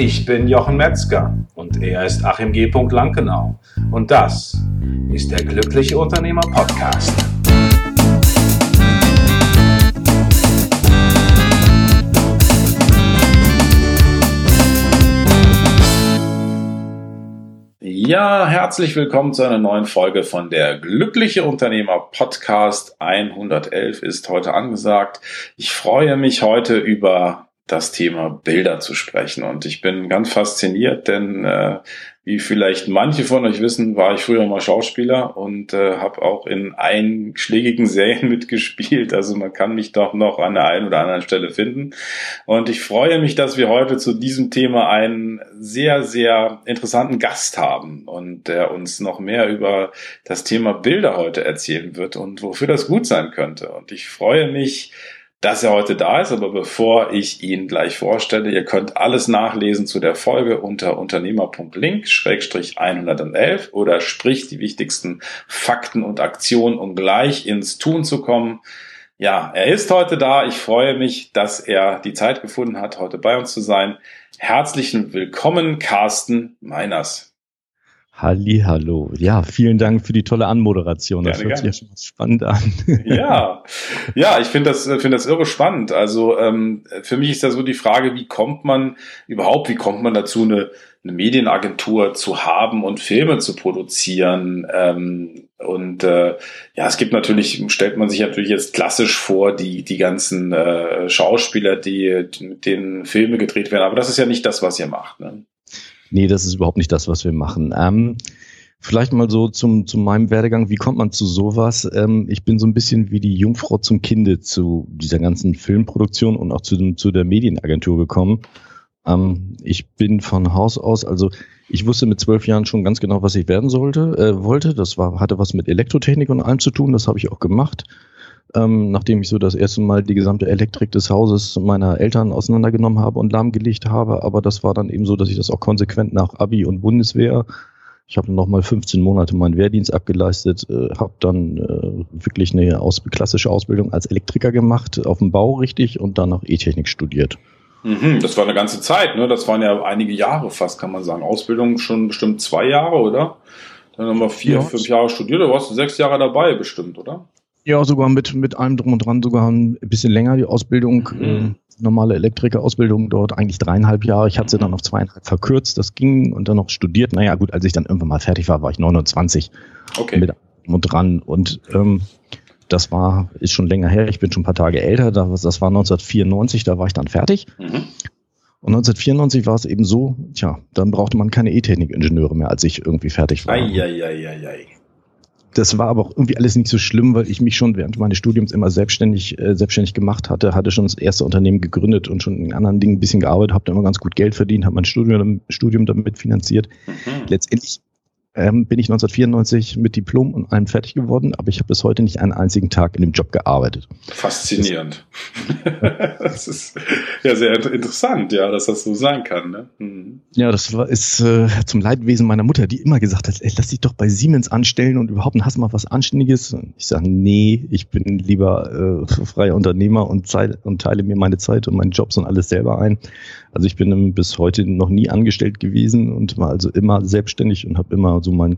Ich bin Jochen Metzger und er ist Achim G. Lankenau. Und das ist der Glückliche Unternehmer Podcast. Ja, herzlich willkommen zu einer neuen Folge von der Glückliche Unternehmer Podcast. 111 ist heute angesagt. Ich freue mich heute über das Thema Bilder zu sprechen. Und ich bin ganz fasziniert, denn äh, wie vielleicht manche von euch wissen, war ich früher mal Schauspieler und äh, habe auch in einschlägigen Serien mitgespielt. Also man kann mich doch noch an der einen oder anderen Stelle finden. Und ich freue mich, dass wir heute zu diesem Thema einen sehr, sehr interessanten Gast haben und der uns noch mehr über das Thema Bilder heute erzählen wird und wofür das gut sein könnte. Und ich freue mich, dass er heute da ist. Aber bevor ich ihn gleich vorstelle, ihr könnt alles nachlesen zu der Folge unter unternehmer.link-111 oder sprich die wichtigsten Fakten und Aktionen, um gleich ins Tun zu kommen. Ja, er ist heute da. Ich freue mich, dass er die Zeit gefunden hat, heute bei uns zu sein. Herzlichen Willkommen, Carsten Meiners. Halli, hallo. Ja, vielen Dank für die tolle Anmoderation. Das gerne, hört gerne. sich ja schon spannend an. Ja, ja, ich finde das, finde das irre spannend. Also ähm, für mich ist da so die Frage, wie kommt man überhaupt, wie kommt man dazu, eine, eine Medienagentur zu haben und Filme zu produzieren? Ähm, und äh, ja, es gibt natürlich, stellt man sich natürlich jetzt klassisch vor, die, die ganzen äh, Schauspieler, die mit denen Filme gedreht werden. Aber das ist ja nicht das, was ihr macht. Ne? Nee, das ist überhaupt nicht das, was wir machen. Ähm, vielleicht mal so zum, zu meinem Werdegang. Wie kommt man zu sowas? Ähm, ich bin so ein bisschen wie die Jungfrau zum Kinde zu dieser ganzen Filmproduktion und auch zu, dem, zu der Medienagentur gekommen. Ähm, ich bin von Haus aus, also ich wusste mit zwölf Jahren schon ganz genau, was ich werden sollte, äh, wollte. Das war, hatte was mit Elektrotechnik und allem zu tun. Das habe ich auch gemacht ähm, nachdem ich so das erste Mal die gesamte Elektrik des Hauses meiner Eltern auseinandergenommen habe und lahmgelegt habe. Aber das war dann eben so, dass ich das auch konsequent nach Abi und Bundeswehr ich habe noch mal 15 Monate meinen Wehrdienst abgeleistet, äh, habe dann äh, wirklich eine aus, klassische Ausbildung als Elektriker gemacht, auf dem Bau richtig und dann noch E-Technik studiert. Mhm, das war eine ganze Zeit, ne? Das waren ja einige Jahre fast, kann man sagen. Ausbildung schon bestimmt zwei Jahre, oder? Dann haben wir vier, ja. fünf Jahre studiert, du warst sechs Jahre dabei bestimmt, oder? Ja, sogar mit, mit allem drum und dran, sogar ein bisschen länger die Ausbildung. Mhm. Äh, normale Elektrikerausbildung dort eigentlich dreieinhalb Jahre. Ich hatte sie dann auf zweieinhalb verkürzt, das ging und dann noch studiert. Naja, gut, als ich dann irgendwann mal fertig war, war ich 29 okay. mit allem und dran. Und ähm, das war, ist schon länger her, ich bin schon ein paar Tage älter, das war 1994, da war ich dann fertig. Mhm. Und 1994 war es eben so, tja, dann brauchte man keine E-Technik-Ingenieure mehr, als ich irgendwie fertig war. Ei, ei, ei, ei, ei. Das war aber auch irgendwie alles nicht so schlimm, weil ich mich schon während meines Studiums immer selbstständig, äh, selbstständig gemacht hatte, hatte schon das erste Unternehmen gegründet und schon in anderen Dingen ein bisschen gearbeitet, habe da immer ganz gut Geld verdient, habe mein Studium, Studium damit finanziert. Mhm. Letztendlich ähm, bin ich 1994 mit Diplom und allem fertig geworden, aber ich habe bis heute nicht einen einzigen Tag in dem Job gearbeitet. Faszinierend. Das, ist ja sehr interessant, ja, dass das so sein kann. Ne? Mhm. Ja, das war, ist äh, zum Leidwesen meiner Mutter, die immer gesagt hat, ey, lass dich doch bei Siemens anstellen und überhaupt hast du mal was Anständiges. Und ich sage, nee, ich bin lieber äh, freier Unternehmer und, und teile mir meine Zeit und meinen Jobs und alles selber ein. Also ich bin bis heute noch nie angestellt gewesen und war also immer selbstständig und habe immer so mein,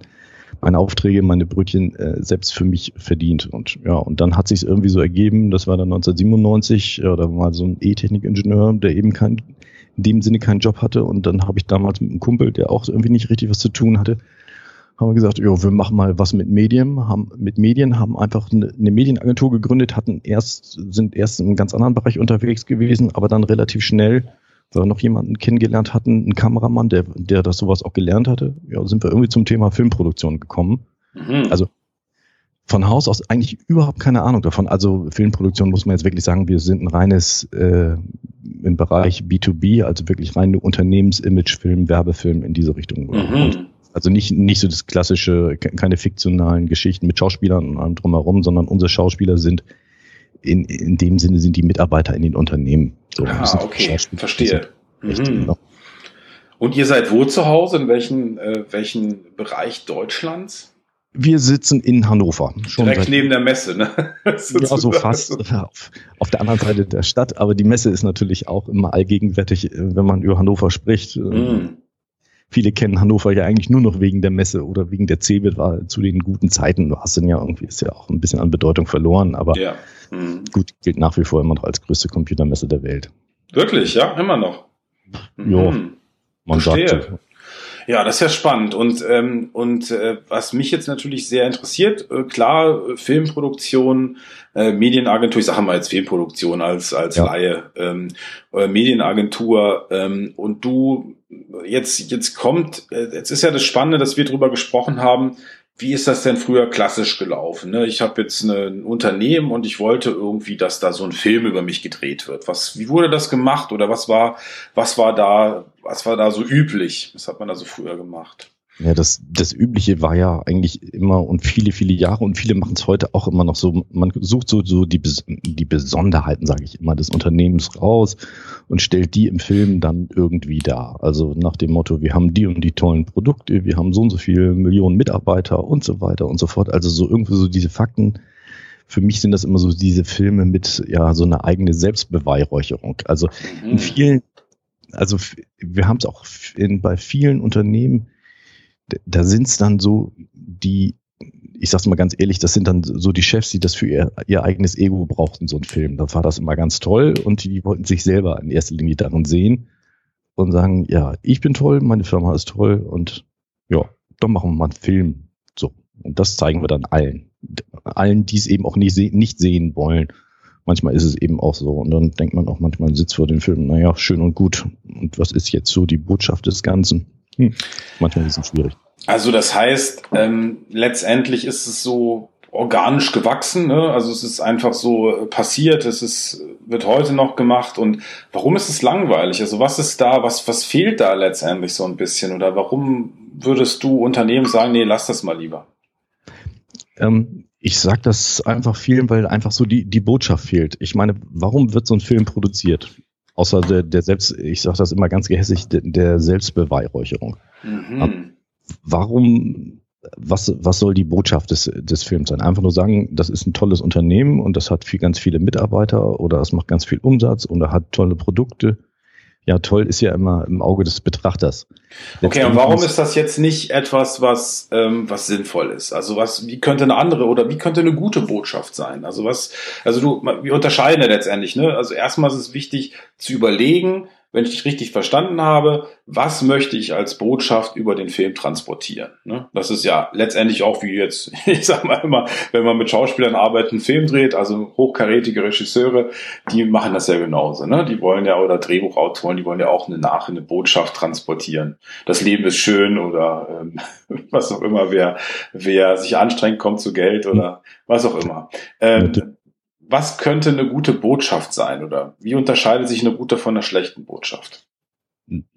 meine Aufträge, meine Brötchen äh, selbst für mich verdient. Und ja, und dann hat sich irgendwie so ergeben, das war dann 1997, ja, da war so ein E-Technik-Ingenieur, der eben kein, in dem Sinne keinen Job hatte. Und dann habe ich damals mit einem Kumpel, der auch irgendwie nicht richtig was zu tun hatte, haben wir gesagt, jo, wir machen mal was mit Medien, haben mit Medien, haben einfach eine, eine Medienagentur gegründet, hatten erst, sind erst in einem ganz anderen Bereich unterwegs gewesen, aber dann relativ schnell wir noch jemanden kennengelernt hatten, einen Kameramann, der, der das sowas auch gelernt hatte, ja, sind wir irgendwie zum Thema Filmproduktion gekommen. Mhm. Also von Haus aus eigentlich überhaupt keine Ahnung davon. Also Filmproduktion muss man jetzt wirklich sagen, wir sind ein reines äh, im Bereich B2B, also wirklich rein Unternehmensimagefilm, Werbefilm in diese Richtung. Mhm. Also nicht, nicht so das klassische, keine fiktionalen Geschichten mit Schauspielern und allem drumherum, sondern unsere Schauspieler sind in, in dem Sinne sind die Mitarbeiter in den Unternehmen. So, ah, okay, verstehe. Mhm. Und ihr seid wo zu Hause? In welchen, äh, welchen Bereich Deutschlands? Wir sitzen in Hannover. Schon Direkt neben der Messe, ne? ja, so fast auf, auf, der anderen Seite der Stadt. Aber die Messe ist natürlich auch immer allgegenwärtig, äh, wenn man über Hannover spricht. Mm. Viele kennen Hannover ja eigentlich nur noch wegen der Messe oder wegen der CeBIT war zu den guten Zeiten. Du hast dann ja irgendwie, ist ja auch ein bisschen an Bedeutung verloren, aber ja. mm. gut, gilt nach wie vor immer noch als größte Computermesse der Welt. Wirklich, ja, immer noch. Ja, mhm. man Verstehe. sagt. Ja, das ist ja spannend. Und, ähm, und äh, was mich jetzt natürlich sehr interessiert, äh, klar, Filmproduktion, äh, Medienagentur, ich sage mal jetzt Filmproduktion als, als ja. Laie, ähm, äh, Medienagentur ähm, und du jetzt, jetzt kommt, äh, jetzt ist ja das Spannende, dass wir drüber gesprochen haben, wie ist das denn früher klassisch gelaufen? Ne? Ich habe jetzt ein Unternehmen und ich wollte irgendwie, dass da so ein Film über mich gedreht wird. Was, wie wurde das gemacht oder was war, was war da, was war da so üblich? Was hat man da so früher gemacht? Ja, das, das Übliche war ja eigentlich immer und viele, viele Jahre und viele machen es heute auch immer noch so. Man sucht so, so die, die Besonderheiten, sage ich immer, des Unternehmens raus und stellt die im Film dann irgendwie dar. Also nach dem Motto, wir haben die und die tollen Produkte, wir haben so und so viele Millionen Mitarbeiter und so weiter und so fort. Also so irgendwie so diese Fakten. Für mich sind das immer so diese Filme mit ja so eine eigene Selbstbeweihräucherung. Also in mhm. vielen, also wir haben es auch in, bei vielen Unternehmen, da sind es dann so die, ich sag's mal ganz ehrlich, das sind dann so die Chefs, die das für ihr, ihr eigenes Ego brauchten, so ein Film. Da war das immer ganz toll und die wollten sich selber in erster Linie darin sehen und sagen, ja, ich bin toll, meine Firma ist toll und ja, dann machen wir mal einen Film. So. Und das zeigen wir dann allen. Allen, die es eben auch nicht, se nicht sehen wollen. Manchmal ist es eben auch so. Und dann denkt man auch manchmal, sitzt vor dem Film, naja, schön und gut. Und was ist jetzt so die Botschaft des Ganzen? Hm. Manchmal ist es schwierig. Also das heißt, ähm, letztendlich ist es so organisch gewachsen. Ne? Also es ist einfach so passiert. Es ist wird heute noch gemacht. Und warum ist es langweilig? Also was ist da? Was was fehlt da letztendlich so ein bisschen? Oder warum würdest du Unternehmen sagen, nee, lass das mal lieber? Ähm, ich sage das einfach vielen, weil einfach so die die Botschaft fehlt. Ich meine, warum wird so ein Film produziert? Außer der, der Selbst, ich sage das immer ganz gehässig, der, der Selbstbeweihräucherung. Mhm. Warum, was, was soll die Botschaft des, des Films sein? Einfach nur sagen, das ist ein tolles Unternehmen und das hat viel, ganz viele Mitarbeiter oder es macht ganz viel Umsatz und er hat tolle Produkte ja, toll ist ja immer im Auge des Betrachters. Okay, und warum ist das jetzt nicht etwas, was, ähm, was sinnvoll ist? Also was, wie könnte eine andere oder wie könnte eine gute Botschaft sein? Also was, also du, wir unterscheiden ja letztendlich, ne? Also erstmal ist es wichtig zu überlegen, wenn ich dich richtig verstanden habe, was möchte ich als Botschaft über den Film transportieren? Ne? Das ist ja letztendlich auch wie jetzt, ich sag mal immer, wenn man mit Schauspielern arbeitet, einen Film dreht, also hochkarätige Regisseure, die machen das ja genauso. Ne? Die wollen ja, oder Drehbuchautoren, die wollen ja auch eine Nach- eine Botschaft transportieren. Das Leben ist schön oder ähm, was auch immer, wer, wer sich anstrengt, kommt zu Geld oder was auch immer. Ähm, was könnte eine gute Botschaft sein oder wie unterscheidet sich eine gute von einer schlechten Botschaft?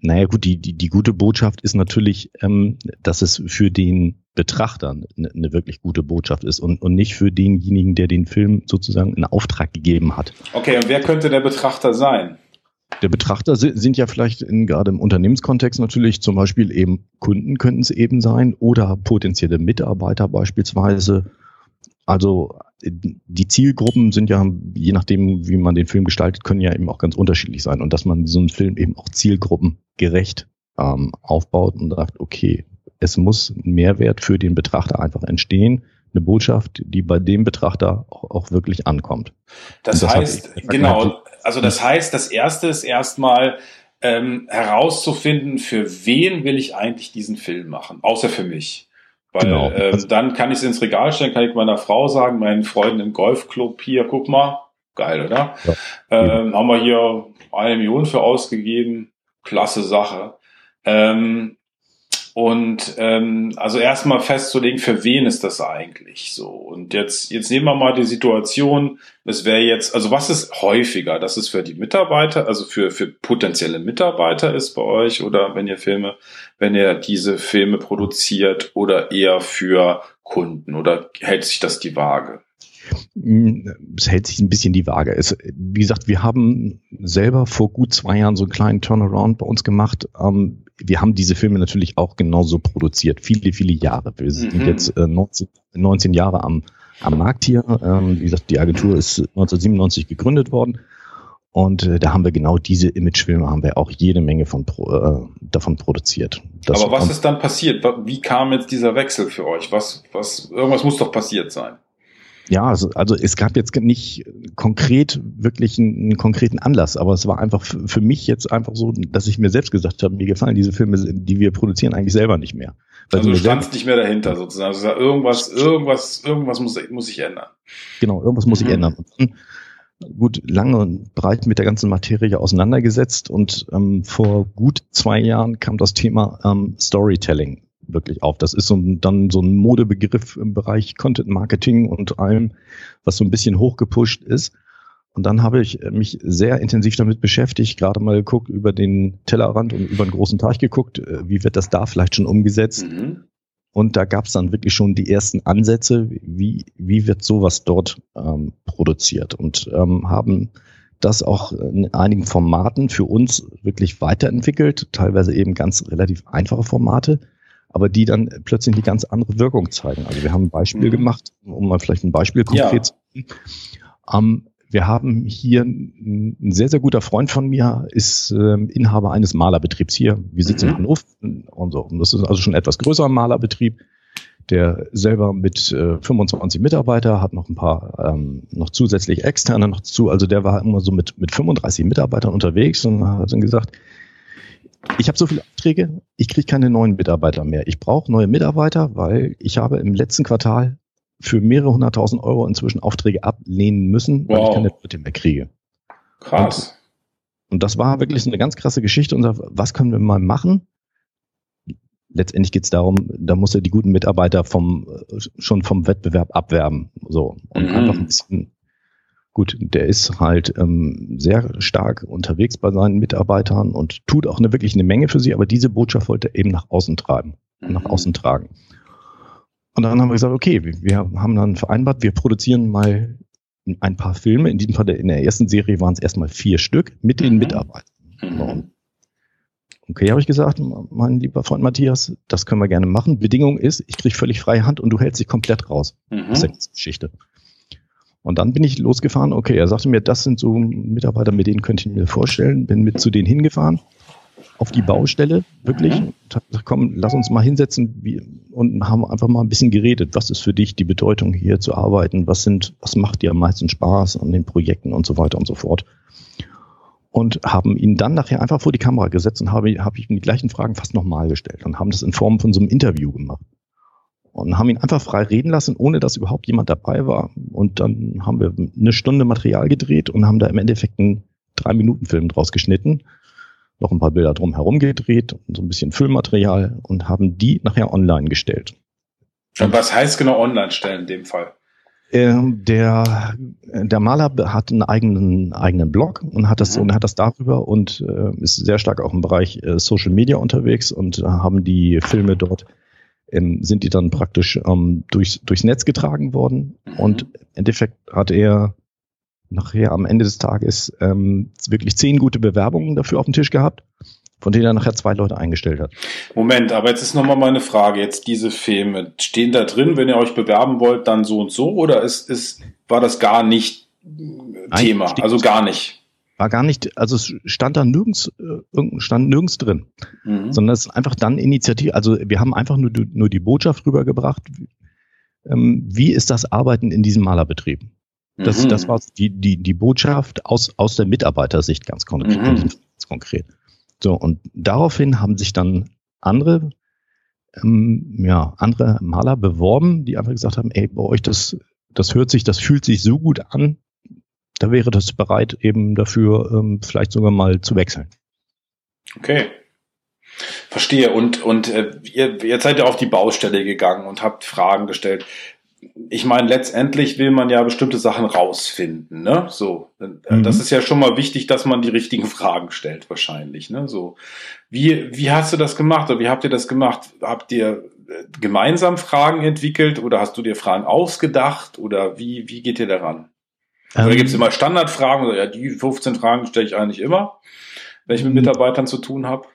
Naja gut, die, die, die gute Botschaft ist natürlich, ähm, dass es für den Betrachter eine, eine wirklich gute Botschaft ist und, und nicht für denjenigen, der den Film sozusagen in Auftrag gegeben hat. Okay, und wer könnte der Betrachter sein? Der Betrachter sind ja vielleicht in, gerade im Unternehmenskontext natürlich zum Beispiel eben Kunden könnten es eben sein oder potenzielle Mitarbeiter beispielsweise. Also die Zielgruppen sind ja, je nachdem, wie man den Film gestaltet, können ja eben auch ganz unterschiedlich sein. Und dass man so einen Film eben auch zielgruppengerecht ähm, aufbaut und sagt, okay, es muss ein Mehrwert für den Betrachter einfach entstehen. Eine Botschaft, die bei dem Betrachter auch, auch wirklich ankommt. Das, das heißt, genau, also das heißt, das erste ist erstmal ähm, herauszufinden, für wen will ich eigentlich diesen Film machen, außer für mich. Weil genau. ähm, dann kann ich es ins Regal stellen, kann ich meiner Frau sagen, meinen Freunden im Golfclub hier, guck mal, geil, oder? Ja. Ähm, haben wir hier eine Million für ausgegeben, klasse Sache. Ähm, und ähm, also erstmal festzulegen, für wen ist das eigentlich so? Und jetzt, jetzt nehmen wir mal die Situation, es wäre jetzt, also was ist häufiger, dass es für die Mitarbeiter, also für, für potenzielle Mitarbeiter ist bei euch oder wenn ihr Filme, wenn ihr diese Filme produziert oder eher für Kunden oder hält sich das die Waage? Es hält sich ein bisschen die Waage. Es, wie gesagt, wir haben selber vor gut zwei Jahren so einen kleinen Turnaround bei uns gemacht. Ähm, wir haben diese Filme natürlich auch genauso produziert, viele, viele Jahre. Wir sind mhm. jetzt äh, 19, 19 Jahre am, am Markt hier. Ähm, wie gesagt, die Agentur ist 1997 gegründet worden. Und äh, da haben wir genau diese Imagefilme, haben wir auch jede Menge von äh, davon produziert. Das Aber was ist dann passiert? Wie kam jetzt dieser Wechsel für euch? Was, was, irgendwas muss doch passiert sein. Ja, also, also es gab jetzt nicht konkret wirklich einen, einen konkreten Anlass, aber es war einfach für mich jetzt einfach so, dass ich mir selbst gesagt habe, mir gefallen diese Filme, die wir produzieren, eigentlich selber nicht mehr. Weil also du standst nicht mehr dahinter sozusagen. Also irgendwas, irgendwas, irgendwas muss, muss sich ändern. Genau, irgendwas muss mhm. sich ändern. Und gut lange und breit mit der ganzen Materie auseinandergesetzt und ähm, vor gut zwei Jahren kam das Thema ähm, Storytelling wirklich auf. Das ist so ein, dann so ein Modebegriff im Bereich Content Marketing und allem, was so ein bisschen hochgepusht ist. Und dann habe ich mich sehr intensiv damit beschäftigt, gerade mal geguckt über den Tellerrand und über den großen Teich geguckt, äh, wie wird das da vielleicht schon umgesetzt. Mhm. Und da gab es dann wirklich schon die ersten Ansätze, wie, wie wird sowas dort ähm, produziert und ähm, haben das auch in einigen Formaten für uns wirklich weiterentwickelt, teilweise eben ganz relativ einfache Formate, aber die dann plötzlich eine ganz andere Wirkung zeigen. Also wir haben ein Beispiel mhm. gemacht, um mal vielleicht ein Beispiel konkret zu sagen. Ähm, wir haben hier ein sehr, sehr guter Freund von mir, ist äh, Inhaber eines Malerbetriebs hier. Wir sitzen mhm. in Hannover und so. Und das ist also schon ein etwas größerer Malerbetrieb, der selber mit äh, 25 Mitarbeiter hat noch ein paar ähm, noch zusätzlich externe noch zu. Also der war immer so mit, mit 35 Mitarbeitern unterwegs und hat dann gesagt, ich habe so viele Aufträge, ich kriege keine neuen Mitarbeiter mehr. Ich brauche neue Mitarbeiter, weil ich habe im letzten Quartal für mehrere hunderttausend Euro inzwischen Aufträge ablehnen müssen, weil wow. ich keine Leute mehr kriege. Krass. Und, und, das war wirklich eine ganz krasse Geschichte. Und was können wir mal machen? Letztendlich geht es darum, da muss er die guten Mitarbeiter vom schon vom Wettbewerb abwerben. So. Und mhm. einfach ein bisschen, gut, der ist halt ähm, sehr stark unterwegs bei seinen Mitarbeitern und tut auch eine, wirklich eine Menge für sie, aber diese Botschaft wollte er eben nach außen treiben, mhm. nach außen tragen. Und dann haben wir gesagt, okay, wir haben dann vereinbart, wir produzieren mal ein paar Filme. In diesem Fall in der ersten Serie waren es erstmal vier Stück mit den mhm. Mitarbeitern. Mhm. Okay, habe ich gesagt, mein lieber Freund Matthias, das können wir gerne machen. Bedingung ist, ich kriege völlig freie Hand und du hältst dich komplett raus mhm. aus der Geschichte. Und dann bin ich losgefahren. Okay, er sagte mir, das sind so Mitarbeiter, mit denen könnte ich mir vorstellen. Bin mit zu denen hingefahren auf die Baustelle, wirklich. Mhm. Komm, lass uns mal hinsetzen und haben einfach mal ein bisschen geredet. Was ist für dich die Bedeutung, hier zu arbeiten? Was sind, was macht dir am meisten Spaß an den Projekten und so weiter und so fort? Und haben ihn dann nachher einfach vor die Kamera gesetzt und habe, habe ich ihm die gleichen Fragen fast nochmal gestellt und haben das in Form von so einem Interview gemacht. Und haben ihn einfach frei reden lassen, ohne dass überhaupt jemand dabei war. Und dann haben wir eine Stunde Material gedreht und haben da im Endeffekt einen Drei-Minuten-Film draus geschnitten noch ein paar Bilder drumherum gedreht und so ein bisschen Füllmaterial und haben die nachher online gestellt. Und was heißt genau online stellen in dem Fall? Ähm, der, der Maler hat einen eigenen, eigenen Blog und hat das, mhm. und hat das darüber und äh, ist sehr stark auch im Bereich äh, Social Media unterwegs und äh, haben die Filme dort, ähm, sind die dann praktisch ähm, durchs, durchs Netz getragen worden. Mhm. Und im Endeffekt hat er nachher am Ende des Tages ähm, wirklich zehn gute Bewerbungen dafür auf dem Tisch gehabt, von denen er nachher zwei Leute eingestellt hat. Moment, aber jetzt ist nochmal meine Frage. Jetzt diese Filme, stehen da drin, wenn ihr euch bewerben wollt, dann so und so? Oder ist, ist, war das gar nicht Thema? Nein, also gar nicht. War gar nicht, also es stand da nirgends, äh, stand nirgends drin. Mhm. Sondern es ist einfach dann Initiative, also wir haben einfach nur, nur die Botschaft rübergebracht, ähm, wie ist das Arbeiten in diesem Malerbetrieb? Das, mhm. das war die, die, die Botschaft aus, aus der Mitarbeitersicht ganz konkret, mhm. ganz konkret. So, und daraufhin haben sich dann andere, ähm, ja, andere Maler beworben, die einfach gesagt haben, ey, bei euch, das, das hört sich, das fühlt sich so gut an, da wäre das bereit, eben dafür ähm, vielleicht sogar mal zu wechseln. Okay. Verstehe. Und, und äh, ihr, ihr seid ja auf die Baustelle gegangen und habt Fragen gestellt ich meine, letztendlich will man ja bestimmte Sachen rausfinden, ne? So, äh, mhm. das ist ja schon mal wichtig, dass man die richtigen Fragen stellt, wahrscheinlich, ne? So, wie wie hast du das gemacht oder wie habt ihr das gemacht? Habt ihr äh, gemeinsam Fragen entwickelt oder hast du dir Fragen ausgedacht oder wie wie geht ihr daran? Ähm, oder gibt es immer Standardfragen oder ja, die 15 Fragen stelle ich eigentlich immer, wenn ich mit mhm. Mitarbeitern zu tun habe?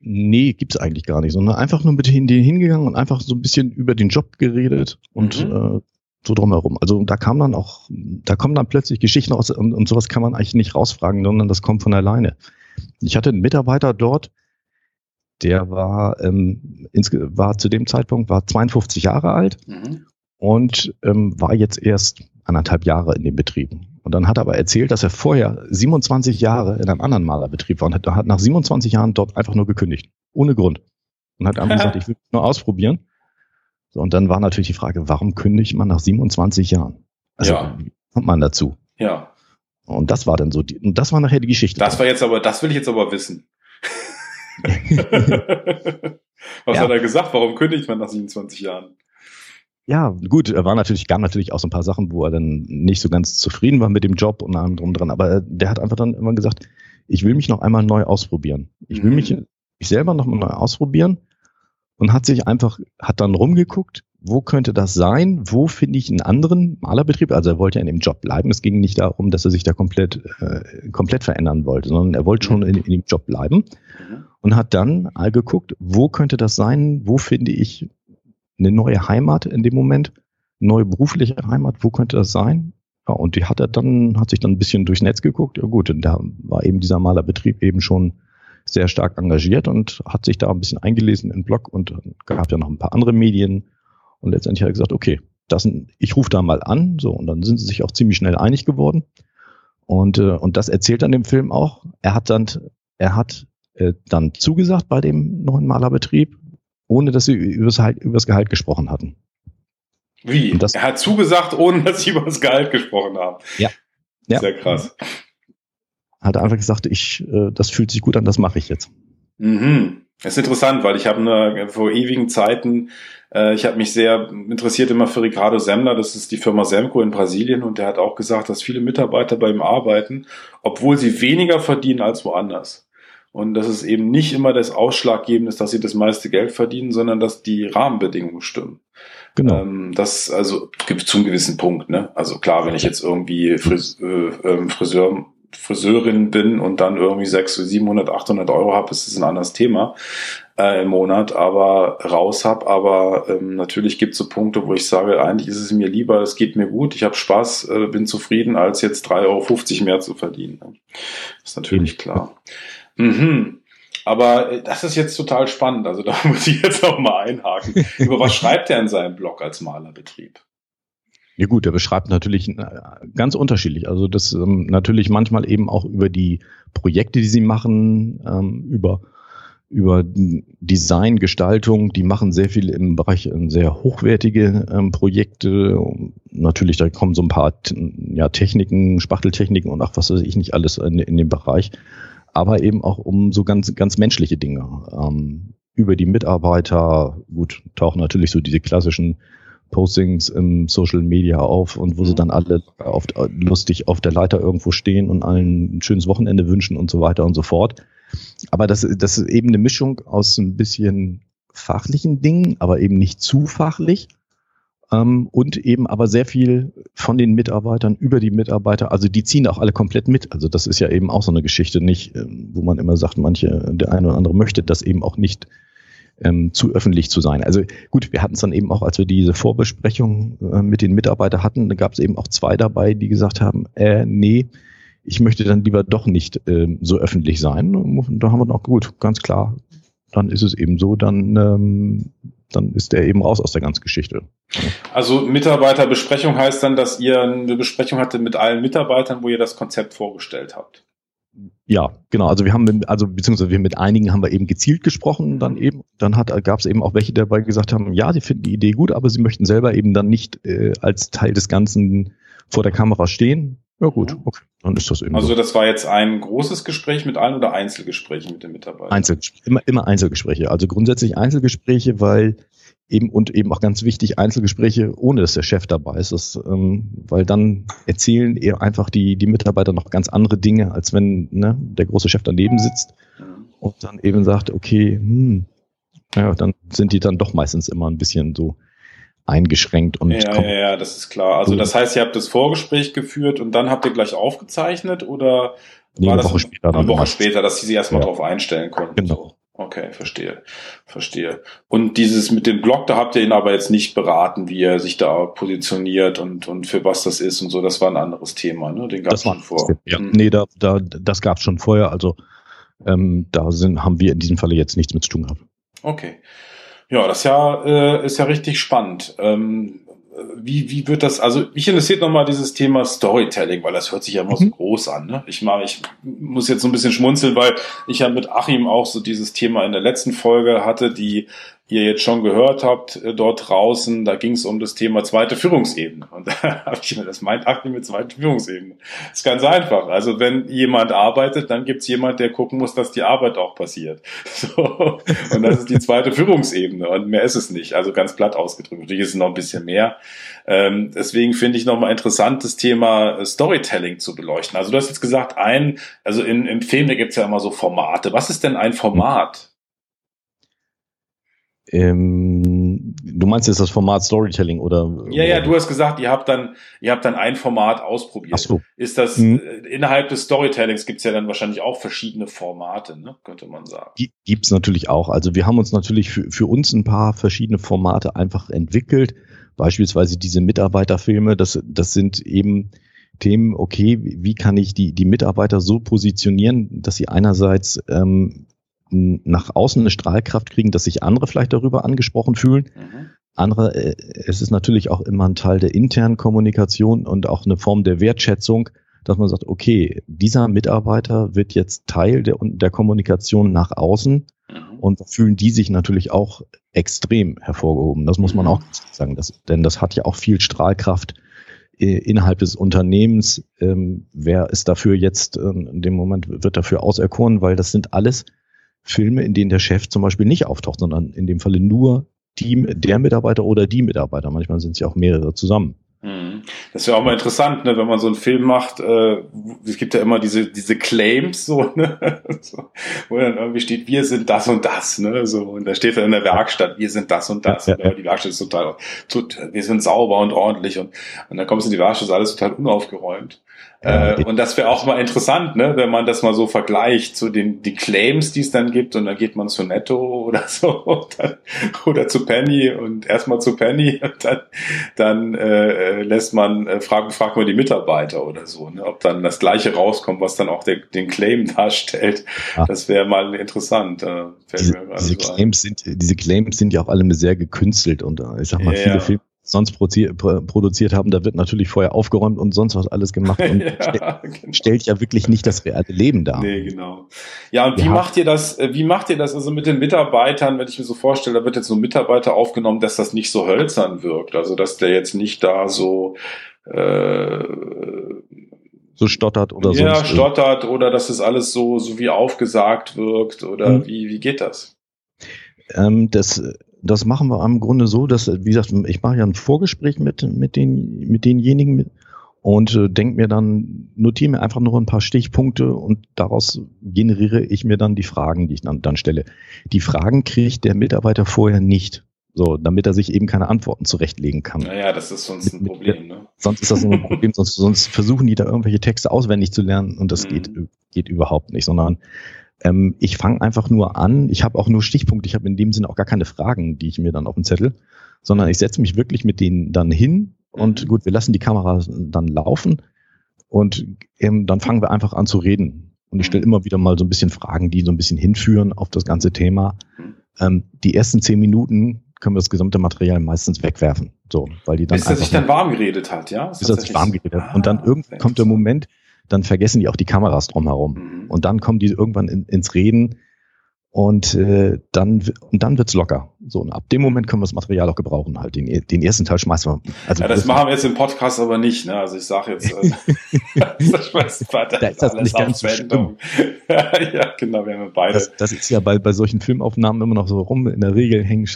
Nee, gibt's eigentlich gar nicht, sondern einfach nur mit denen hingegangen und einfach so ein bisschen über den Job geredet und mhm. äh, so drumherum. Also da kam dann auch, da kommen dann plötzlich Geschichten raus und, und sowas kann man eigentlich nicht rausfragen, sondern das kommt von alleine. Ich hatte einen Mitarbeiter dort, der war, ähm, ins, war zu dem Zeitpunkt war 52 Jahre alt mhm. und ähm, war jetzt erst anderthalb Jahre in dem Betrieb. Und dann hat er aber erzählt, dass er vorher 27 Jahre in einem anderen Malerbetrieb war und hat, hat nach 27 Jahren dort einfach nur gekündigt. Ohne Grund. Und hat einfach gesagt, ich will nur ausprobieren. So, und dann war natürlich die Frage, warum kündigt man nach 27 Jahren? Also, ja. wie kommt man dazu? Ja. Und das war dann so, die, und das war nachher die Geschichte. Das war jetzt aber, das will ich jetzt aber wissen. Was ja. hat er gesagt? Warum kündigt man nach 27 Jahren? Ja, gut, er war natürlich, gab natürlich auch so ein paar Sachen, wo er dann nicht so ganz zufrieden war mit dem Job und allem drum dran, aber der hat einfach dann immer gesagt, ich will mich noch einmal neu ausprobieren. Ich will mhm. mich, ich selber noch mal neu ausprobieren und hat sich einfach, hat dann rumgeguckt, wo könnte das sein? Wo finde ich einen anderen Malerbetrieb? Also er wollte ja in dem Job bleiben. Es ging nicht darum, dass er sich da komplett, äh, komplett verändern wollte, sondern er wollte schon in, in dem Job bleiben mhm. und hat dann geguckt, wo könnte das sein? Wo finde ich eine neue Heimat in dem Moment? Neue berufliche Heimat? Wo könnte das sein? Ja, und die hat er dann, hat sich dann ein bisschen durchs Netz geguckt. Ja gut, da war eben dieser Malerbetrieb eben schon sehr stark engagiert und hat sich da ein bisschen eingelesen im Blog und gab ja noch ein paar andere Medien. Und letztendlich hat er gesagt, okay, das, ich rufe da mal an, so, und dann sind sie sich auch ziemlich schnell einig geworden. Und, äh, und das erzählt dann dem Film auch. Er hat dann, er hat äh, dann zugesagt bei dem neuen Malerbetrieb, ohne dass sie übers, übers Gehalt gesprochen hatten. Wie? Das, er hat zugesagt, ohne dass sie über das Gehalt gesprochen haben. Ja. ja. Sehr krass hat einfach gesagt, ich, äh, das fühlt sich gut an, das mache ich jetzt. Mhm. Das ist interessant, weil ich habe vor ewigen Zeiten, äh, ich habe mich sehr interessiert immer für Ricardo Semmler, das ist die Firma Semco in Brasilien und der hat auch gesagt, dass viele Mitarbeiter bei ihm arbeiten, obwohl sie weniger verdienen als woanders. Und dass es eben nicht immer das Ausschlaggebende ist, dass sie das meiste Geld verdienen, sondern dass die Rahmenbedingungen stimmen. Genau. Ähm, das also gibt zum gewissen Punkt. Ne? Also klar, wenn ich jetzt irgendwie Fris äh, ähm, Friseur Friseurin bin und dann irgendwie 600, 700, 800 Euro habe, ist das ein anderes Thema äh, im Monat, aber raus habe. Aber ähm, natürlich gibt es so Punkte, wo ich sage, eigentlich ist es mir lieber, es geht mir gut, ich habe Spaß, äh, bin zufrieden, als jetzt 3,50 Euro mehr zu verdienen. Das ist natürlich klar. Mhm. Aber äh, das ist jetzt total spannend. Also da muss ich jetzt auch mal einhaken. Über was schreibt er in seinem Blog als Malerbetrieb? Ja gut, er beschreibt natürlich äh, ganz unterschiedlich. Also das ähm, natürlich manchmal eben auch über die Projekte, die sie machen, ähm, über über Design, Gestaltung, die machen sehr viel im Bereich ähm, sehr hochwertige ähm, Projekte. Natürlich, da kommen so ein paar ja, Techniken, Spachteltechniken und auch was weiß ich nicht alles in, in dem Bereich. Aber eben auch um so ganz, ganz menschliche Dinge. Ähm, über die Mitarbeiter, gut, tauchen natürlich so diese klassischen Postings im Social Media auf und wo sie dann alle auf, lustig auf der Leiter irgendwo stehen und allen ein schönes Wochenende wünschen und so weiter und so fort. Aber das, das ist eben eine Mischung aus ein bisschen fachlichen Dingen, aber eben nicht zu fachlich. Ähm, und eben aber sehr viel von den Mitarbeitern über die Mitarbeiter, also die ziehen auch alle komplett mit. Also das ist ja eben auch so eine Geschichte nicht, ähm, wo man immer sagt, manche, der eine oder andere möchte das eben auch nicht ähm, zu öffentlich zu sein. Also gut, wir hatten es dann eben auch, als wir diese Vorbesprechung äh, mit den Mitarbeitern hatten, da gab es eben auch zwei dabei, die gesagt haben, äh, nee, ich möchte dann lieber doch nicht äh, so öffentlich sein. Und da haben wir noch gut, ganz klar, dann ist es eben so, dann, ähm, dann ist der eben raus aus der ganzen Geschichte. Also Mitarbeiterbesprechung heißt dann, dass ihr eine Besprechung hattet mit allen Mitarbeitern, wo ihr das Konzept vorgestellt habt. Ja, genau. Also wir haben, also beziehungsweise wir mit einigen haben wir eben gezielt gesprochen, dann eben. Dann gab es eben auch welche dabei gesagt haben, ja, sie finden die Idee gut, aber sie möchten selber eben dann nicht äh, als Teil des Ganzen vor der Kamera stehen. Ja gut, mhm. okay, dann ist das eben. Also so. das war jetzt ein großes Gespräch mit allen oder Einzelgespräche mit den Mitarbeitern? Einzelgespräche, immer, immer Einzelgespräche. Also grundsätzlich Einzelgespräche, weil eben und eben auch ganz wichtig Einzelgespräche, ohne dass der Chef dabei ist, das, ähm, weil dann erzählen eher einfach die, die Mitarbeiter noch ganz andere Dinge, als wenn ne, der große Chef daneben sitzt und dann eben sagt, okay, hm, ja, dann sind die dann doch meistens immer ein bisschen so eingeschränkt und ja, ja, ja, das ist klar. Also das heißt, ihr habt das Vorgespräch geführt und dann habt ihr gleich aufgezeichnet oder nee, war eine das Woche später eine Woche später, dass sie sich erstmal ja. darauf einstellen konnten? Genau. Okay, verstehe, verstehe. Und dieses mit dem Blog, da habt ihr ihn aber jetzt nicht beraten, wie er sich da positioniert und, und für was das ist und so. Das war ein anderes Thema, ne? Den gab es schon vor. Ja, hm. nee, da, da, das gab es schon vorher. Also ähm, da sind, haben wir in diesem Falle jetzt nichts mit zu tun gehabt. Okay. Ja, das ist ja, äh, ist ja richtig spannend. Ähm, wie, wie wird das, also mich interessiert nochmal dieses Thema Storytelling, weil das hört sich ja immer mhm. so groß an. Ne? Ich, mal, ich muss jetzt so ein bisschen schmunzeln, weil ich ja mit Achim auch so dieses Thema in der letzten Folge hatte, die ihr jetzt schon gehört habt, äh, dort draußen, da ging es um das Thema zweite Führungsebene. Und da habe ich mir das meint Achim mit zweite Führungsebene. Das ist ganz einfach. Also wenn jemand arbeitet, dann gibt es jemand, der gucken muss, dass die Arbeit auch passiert. So. Und das ist die zweite Führungsebene. Und mehr ist es nicht. Also ganz platt ausgedrückt. Natürlich ist es noch ein bisschen mehr. Ähm, deswegen finde ich nochmal interessant, das Thema Storytelling zu beleuchten. Also du hast jetzt gesagt, ein, also in, im Film, da gibt es ja immer so Formate. Was ist denn ein Format? Ähm, du meinst jetzt das Format Storytelling oder? Ja, ja, du hast gesagt, ihr habt dann, ihr habt dann ein Format ausprobiert. Ach so. Ist das mhm. innerhalb des Storytellings gibt's ja dann wahrscheinlich auch verschiedene Formate, ne? könnte man sagen. Gibt's natürlich auch. Also wir haben uns natürlich für, für uns ein paar verschiedene Formate einfach entwickelt. Beispielsweise diese Mitarbeiterfilme, das, das sind eben Themen, okay, wie kann ich die, die Mitarbeiter so positionieren, dass sie einerseits ähm, nach außen eine Strahlkraft kriegen, dass sich andere vielleicht darüber angesprochen fühlen. Mhm. Andere, äh, es ist natürlich auch immer ein Teil der internen Kommunikation und auch eine Form der Wertschätzung, dass man sagt, okay, dieser Mitarbeiter wird jetzt Teil der, der Kommunikation nach außen mhm. und fühlen die sich natürlich auch extrem hervorgehoben. Das muss man mhm. auch sagen, das, denn das hat ja auch viel Strahlkraft äh, innerhalb des Unternehmens. Ähm, wer ist dafür jetzt, äh, in dem Moment wird dafür auserkoren, weil das sind alles Filme, in denen der Chef zum Beispiel nicht auftaucht, sondern in dem Falle nur die, der Mitarbeiter oder die Mitarbeiter. Manchmal sind es ja auch mehrere zusammen. Mhm. Das ist ja auch mal interessant, ne, wenn man so einen Film macht, äh, es gibt ja immer diese, diese Claims, so, ne, so, wo dann irgendwie steht, wir sind das und das, ne, so, und da steht dann in der Werkstatt, wir sind das und das, ja, ja. die Werkstatt ist total, tut, wir sind sauber und ordentlich und, und dann kommst du in die Werkstatt, ist alles total unaufgeräumt. Äh, und das wäre auch mal interessant, ne, wenn man das mal so vergleicht zu den die Claims, die es dann gibt, und dann geht man zu Netto oder so dann, oder zu Penny und erstmal zu Penny und dann, dann äh, lässt man äh, fragen, fragt man die Mitarbeiter oder so, ne, ob dann das gleiche rauskommt, was dann auch der, den Claim darstellt. Ja. Das wäre mal interessant. Äh, diese, diese Claims sind diese Claims sind ja auch alle sehr gekünstelt und äh, ich sag mal ja. viele Filme sonst produziert haben, da wird natürlich vorher aufgeräumt und sonst was alles gemacht und ja, stellt, genau. stellt ja wirklich nicht das reale Leben dar. Nee, genau. Ja, und wie ja. macht ihr das, äh, wie macht ihr das also mit den Mitarbeitern, wenn ich mir so vorstelle, da wird jetzt so ein Mitarbeiter aufgenommen, dass das nicht so hölzern wirkt, also dass der jetzt nicht da so äh, so stottert oder so. Ja, stottert oder dass es alles so, so wie aufgesagt wirkt oder mhm. wie, wie geht das? Ähm, das das machen wir am Grunde so, dass, wie gesagt, ich mache ja ein Vorgespräch mit, mit, den, mit denjenigen und äh, denke mir dann, notiere mir einfach nur ein paar Stichpunkte und daraus generiere ich mir dann die Fragen, die ich dann, dann stelle. Die Fragen kriegt der Mitarbeiter vorher nicht. So, damit er sich eben keine Antworten zurechtlegen kann. Naja, das ist sonst ein Problem, ne? Sonst ist das ein Problem, sonst, sonst versuchen die da irgendwelche Texte auswendig zu lernen und das mhm. geht, geht überhaupt nicht, sondern ähm, ich fange einfach nur an. Ich habe auch nur Stichpunkte. Ich habe in dem Sinne auch gar keine Fragen, die ich mir dann auf den Zettel, sondern ich setze mich wirklich mit denen dann hin und mhm. gut, wir lassen die Kamera dann laufen und ähm, dann fangen wir einfach an zu reden. Und ich stelle mhm. immer wieder mal so ein bisschen Fragen, die so ein bisschen hinführen auf das ganze Thema. Ähm, die ersten zehn Minuten können wir das gesamte Material meistens wegwerfen. So, weil die dann bis er sich dann warm geredet hat, ja? Bis er sich warm geredet hat. und dann ah, irgendwann kommt der Moment, dann vergessen die auch die Kameras drumherum. Mhm. Und dann kommen die irgendwann in, ins Reden und äh, dann und dann wird's locker. So und ab dem Moment können wir das Material auch gebrauchen. Halt den, den ersten Teil schmeißen wir. Also ja, das machen wir jetzt im Podcast aber nicht. Ne? Also ich sage jetzt, äh, das da ist das nicht ganz so schlimm. ja, genau, wir haben beide. Das, das, ist ja bei bei solchen Filmaufnahmen immer noch so rum. In der Regel hängen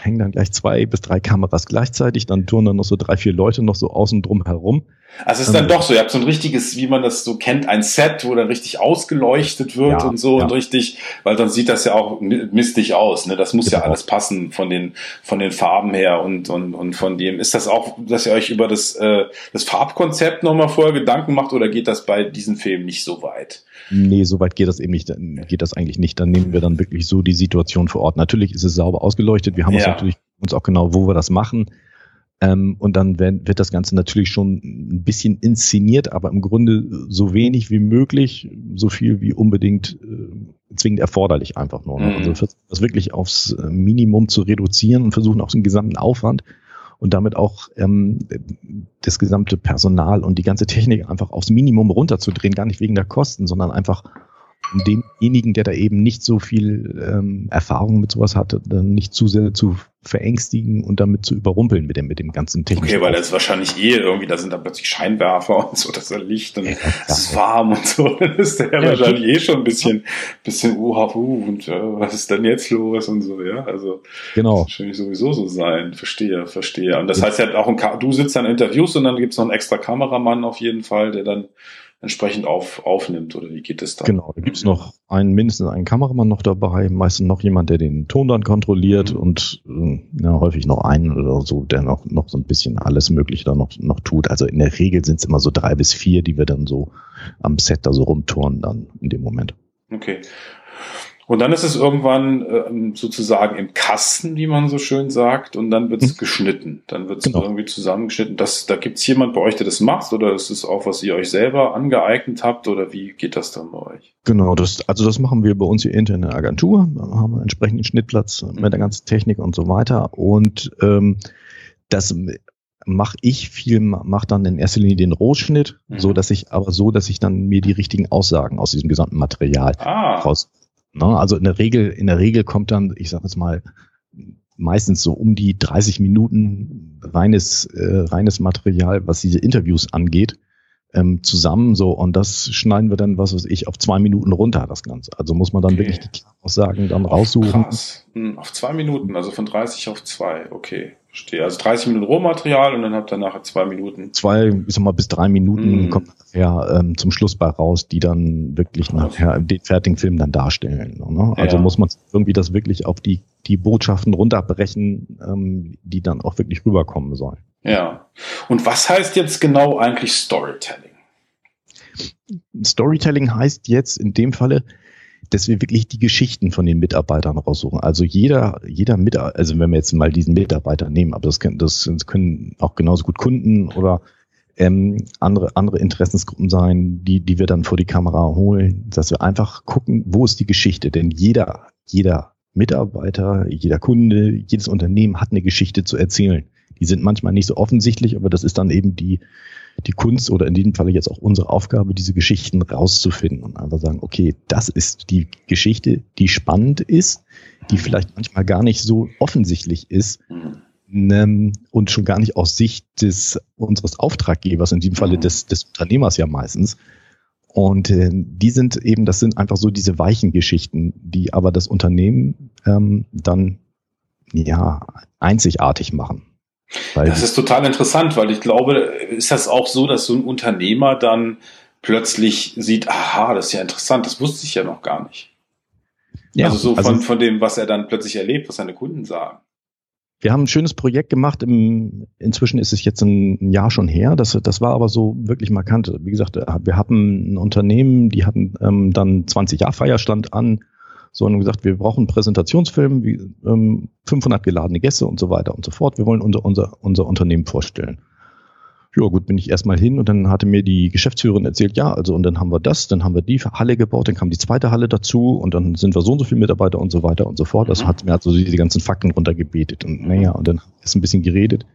hängen dann gleich zwei bis drei Kameras gleichzeitig. Dann turnen dann noch so drei vier Leute noch so außen drum herum. Also es ist dann ähm, doch so, ihr habt so ein richtiges, wie man das so kennt, ein Set, wo dann richtig ausgeleuchtet wird ja, und so ja. und richtig, weil dann sieht das ja auch mistig aus, ne? Das muss genau. ja alles passen passen von den, von den Farben her und, und, und von dem. Ist das auch, dass ihr euch über das, äh, das Farbkonzept nochmal vorher Gedanken macht oder geht das bei diesen Filmen nicht so weit? Nee, so weit geht das eben nicht, dann geht das eigentlich nicht. Dann nehmen wir dann wirklich so die Situation vor Ort. Natürlich ist es sauber ausgeleuchtet. Wir haben ja. uns natürlich uns auch genau, wo wir das machen. Ähm, und dann wird, wird das Ganze natürlich schon ein bisschen inszeniert, aber im Grunde so wenig wie möglich, so viel wie unbedingt äh, zwingend erforderlich einfach nur. Ne? Mhm. Also versuchen das wirklich aufs äh, Minimum zu reduzieren und versuchen auch den gesamten Aufwand und damit auch ähm, das gesamte Personal und die ganze Technik einfach aufs Minimum runterzudrehen, gar nicht wegen der Kosten, sondern einfach um denjenigen, der da eben nicht so viel ähm, Erfahrung mit sowas hatte, dann nicht zu sehr zu verängstigen und damit zu überrumpeln mit dem, mit dem ganzen Technik. Okay, weil das ist wahrscheinlich eh irgendwie, da sind dann plötzlich Scheinwerfer und so, das ist Licht und ja, es ist warm und so, dann ist der ja, wahrscheinlich eh schon ein bisschen, bisschen, uh, uh, und uh, was ist denn jetzt los und so, ja, also. Genau. Das wahrscheinlich sowieso so sein, verstehe, verstehe. Und das heißt ja auch, ein, du sitzt dann Interviews und dann gibt's noch einen extra Kameramann auf jeden Fall, der dann entsprechend auf, aufnimmt oder wie geht es dann? Genau, da gibt's noch einen, mindestens einen Kameramann noch dabei, meistens noch jemand, der den Ton dann kontrolliert mhm. und äh, ja, häufig noch einen oder so, der noch, noch so ein bisschen alles Mögliche da noch, noch tut. Also in der Regel sind es immer so drei bis vier, die wir dann so am Set da so rumturnen dann in dem Moment. Okay. Und dann ist es irgendwann äh, sozusagen im Kasten, wie man so schön sagt, und dann wird es mhm. geschnitten. Dann wird es genau. irgendwie zusammengeschnitten. Das, da gibt es jemand bei euch, der das macht, oder ist es auch, was ihr euch selber angeeignet habt, oder wie geht das dann bei euch? Genau, das, also das machen wir bei uns hier intern in der Agentur. Da haben wir entsprechenden Schnittplatz mhm. mit der ganzen Technik und so weiter. Und ähm, das mache ich viel, mache dann in erster Linie den Rohschnitt, mhm. so dass ich aber so, dass ich dann mir die richtigen Aussagen aus diesem gesamten Material ah. raus Ne? Also in der Regel, in der Regel kommt dann, ich sage jetzt mal, meistens so um die 30 Minuten reines, äh, reines Material, was diese Interviews angeht, ähm, zusammen so und das schneiden wir dann, was weiß ich, auf zwei Minuten runter, das Ganze. Also muss man dann okay. wirklich die Aussagen dann raussuchen. Krass. Hm, auf zwei Minuten, also von 30 auf zwei, okay. Verstehe. Also 30 Minuten Rohmaterial und dann habt ihr nachher zwei Minuten. Zwei, ich sag mal, bis drei Minuten mm. kommt nachher ähm, zum Schluss bei raus, die dann wirklich nachher den fertigen Film dann darstellen. Ne? Also ja. muss man irgendwie das wirklich auf die, die Botschaften runterbrechen, ähm, die dann auch wirklich rüberkommen sollen. Ja. Und was heißt jetzt genau eigentlich Storytelling? Storytelling heißt jetzt in dem Falle, dass wir wirklich die Geschichten von den Mitarbeitern raussuchen. Also jeder, jeder Mitarbeiter, also wenn wir jetzt mal diesen Mitarbeiter nehmen, aber das können, das können auch genauso gut Kunden oder ähm, andere, andere Interessensgruppen sein, die, die wir dann vor die Kamera holen, dass wir einfach gucken, wo ist die Geschichte? Denn jeder, jeder Mitarbeiter, jeder Kunde, jedes Unternehmen hat eine Geschichte zu erzählen. Die sind manchmal nicht so offensichtlich, aber das ist dann eben die, die Kunst oder in diesem Falle jetzt auch unsere Aufgabe, diese Geschichten rauszufinden und einfach sagen, okay, das ist die Geschichte, die spannend ist, die vielleicht manchmal gar nicht so offensichtlich ist ähm, und schon gar nicht aus Sicht des unseres Auftraggebers, in diesem Falle des, des Unternehmers ja meistens. Und äh, die sind eben, das sind einfach so diese weichen Geschichten, die aber das Unternehmen ähm, dann ja einzigartig machen. Das ist total interessant, weil ich glaube, ist das auch so, dass so ein Unternehmer dann plötzlich sieht, aha, das ist ja interessant, das wusste ich ja noch gar nicht. Ja, also so also von, von dem, was er dann plötzlich erlebt, was seine Kunden sagen. Wir haben ein schönes Projekt gemacht. Im, inzwischen ist es jetzt ein Jahr schon her. Das, das war aber so wirklich markant. Wie gesagt, wir hatten ein Unternehmen, die hatten ähm, dann 20 Jahr Feierstand an so und gesagt, wir brauchen einen Präsentationsfilm, wie, ähm, 500 geladene Gäste und so weiter und so fort. Wir wollen unser, unser, unser Unternehmen vorstellen. Ja, gut, bin ich erstmal hin und dann hatte mir die Geschäftsführerin erzählt, ja, also und dann haben wir das, dann haben wir die Halle gebaut, dann kam die zweite Halle dazu und dann sind wir so und so viele Mitarbeiter und so weiter und so fort. Das mhm. hat mir also die ganzen Fakten runtergebetet und naja, und dann ist ein bisschen geredet.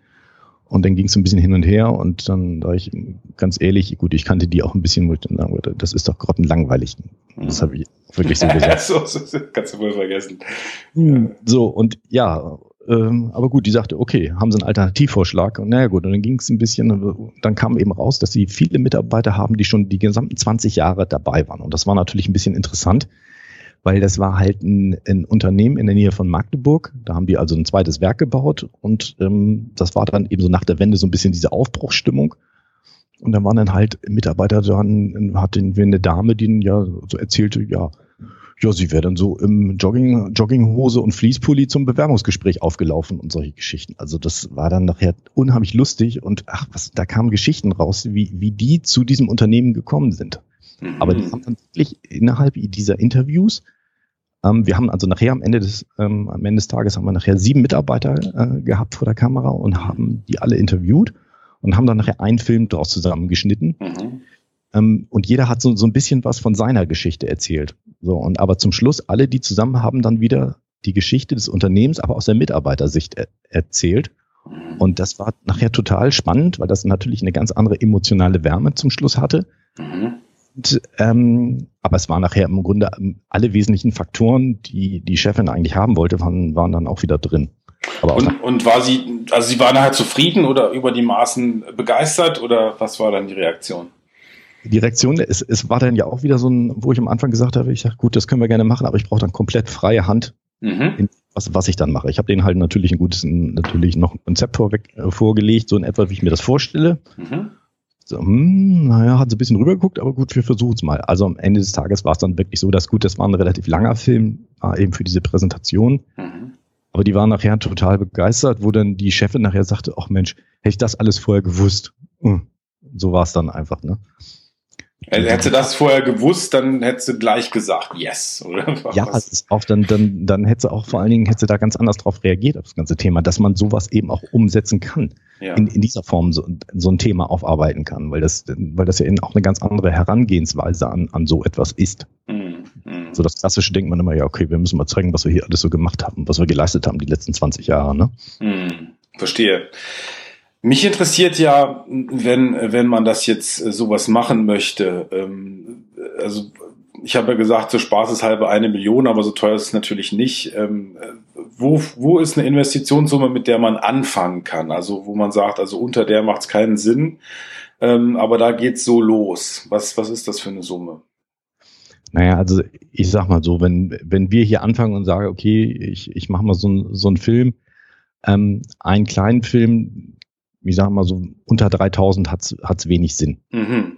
Und dann ging es ein bisschen hin und her und dann da ich ganz ehrlich, gut, ich kannte die auch ein bisschen, wo ich dann sagen würde, das ist doch grottenlangweilig. Das habe ich wirklich so gesagt. so, so, kannst du wohl vergessen. Hm, so, und ja, ähm, aber gut, die sagte, okay, haben sie einen Alternativvorschlag? Und naja gut, und dann ging es ein bisschen, dann kam eben raus, dass sie viele Mitarbeiter haben, die schon die gesamten 20 Jahre dabei waren. Und das war natürlich ein bisschen interessant, weil das war halt ein, ein Unternehmen in der Nähe von Magdeburg. Da haben die also ein zweites Werk gebaut und ähm, das war dann eben so nach der Wende so ein bisschen diese Aufbruchsstimmung. Und dann waren dann halt Mitarbeiter, dann hatten wir eine Dame, die ja so erzählte, ja, ja, sie wäre dann so im Jogging, Jogginghose und Fließpulli zum Bewerbungsgespräch aufgelaufen und solche Geschichten. Also das war dann nachher unheimlich lustig und ach, was, da kamen Geschichten raus, wie, wie die zu diesem Unternehmen gekommen sind. Mhm. Aber die haben dann wirklich innerhalb dieser Interviews, ähm, wir haben also nachher am Ende des, ähm, am Ende des Tages haben wir nachher sieben Mitarbeiter äh, gehabt vor der Kamera und haben die alle interviewt und haben dann nachher einen Film daraus zusammengeschnitten. Mhm. Ähm, und jeder hat so, so ein bisschen was von seiner Geschichte erzählt. So, und aber zum Schluss, alle, die zusammen haben dann wieder die Geschichte des Unternehmens, aber aus der Mitarbeitersicht er erzählt. Und das war nachher total spannend, weil das natürlich eine ganz andere emotionale Wärme zum Schluss hatte. Mhm. Und, ähm, aber es war nachher im Grunde ähm, alle wesentlichen Faktoren, die die Chefin eigentlich haben wollte, waren, waren dann auch wieder drin. Aber und, und war sie, also sie war nachher zufrieden oder über die Maßen begeistert oder was war dann die Reaktion? Die Reaktion, es, es war dann ja auch wieder so ein, wo ich am Anfang gesagt habe, ich sage, gut, das können wir gerne machen, aber ich brauche dann komplett freie Hand, mhm. was, was ich dann mache. Ich habe denen halt natürlich ein gutes, natürlich noch ein Konzept vorweg, äh, vorgelegt, so in etwa, wie ich mir das vorstelle. Mhm. So, hm, naja, hat so ein bisschen rübergeguckt, aber gut, wir versuchen es mal. Also am Ende des Tages war es dann wirklich so, dass gut, das war ein relativ langer Film, war eben für diese Präsentation. Mhm. Aber die waren nachher total begeistert, wo dann die Chefin nachher sagte, ach Mensch, hätte ich das alles vorher gewusst. Hm. So war es dann einfach, ne? Also hätte das vorher gewusst, dann hätte sie gleich gesagt, yes, oder? Ja, es ist auch dann, dann, dann hätte sie auch vor allen Dingen hätte sie da ganz anders drauf reagiert auf das ganze Thema, dass man sowas eben auch umsetzen kann, ja. in, in dieser Form so, so ein Thema aufarbeiten kann, weil das, weil das ja eben auch eine ganz andere Herangehensweise an, an so etwas ist. Mhm. mhm. So das klassische denkt man immer, ja, okay, wir müssen mal zeigen, was wir hier alles so gemacht haben, was wir geleistet haben die letzten 20 Jahre, ne? Mhm. Verstehe. Mich interessiert ja, wenn, wenn man das jetzt äh, sowas machen möchte. Ähm, also ich habe ja gesagt, so spaßeshalber eine Million, aber so teuer ist es natürlich nicht. Ähm, wo, wo ist eine Investitionssumme, mit der man anfangen kann? Also wo man sagt, also unter der macht es keinen Sinn, ähm, aber da geht's so los. Was, was ist das für eine Summe? Naja, also ich sag mal so, wenn, wenn wir hier anfangen und sagen, okay, ich, ich mache mal so, so einen Film, ähm, einen kleinen Film, ich sage mal so, unter 3000 hat es wenig Sinn. Mhm.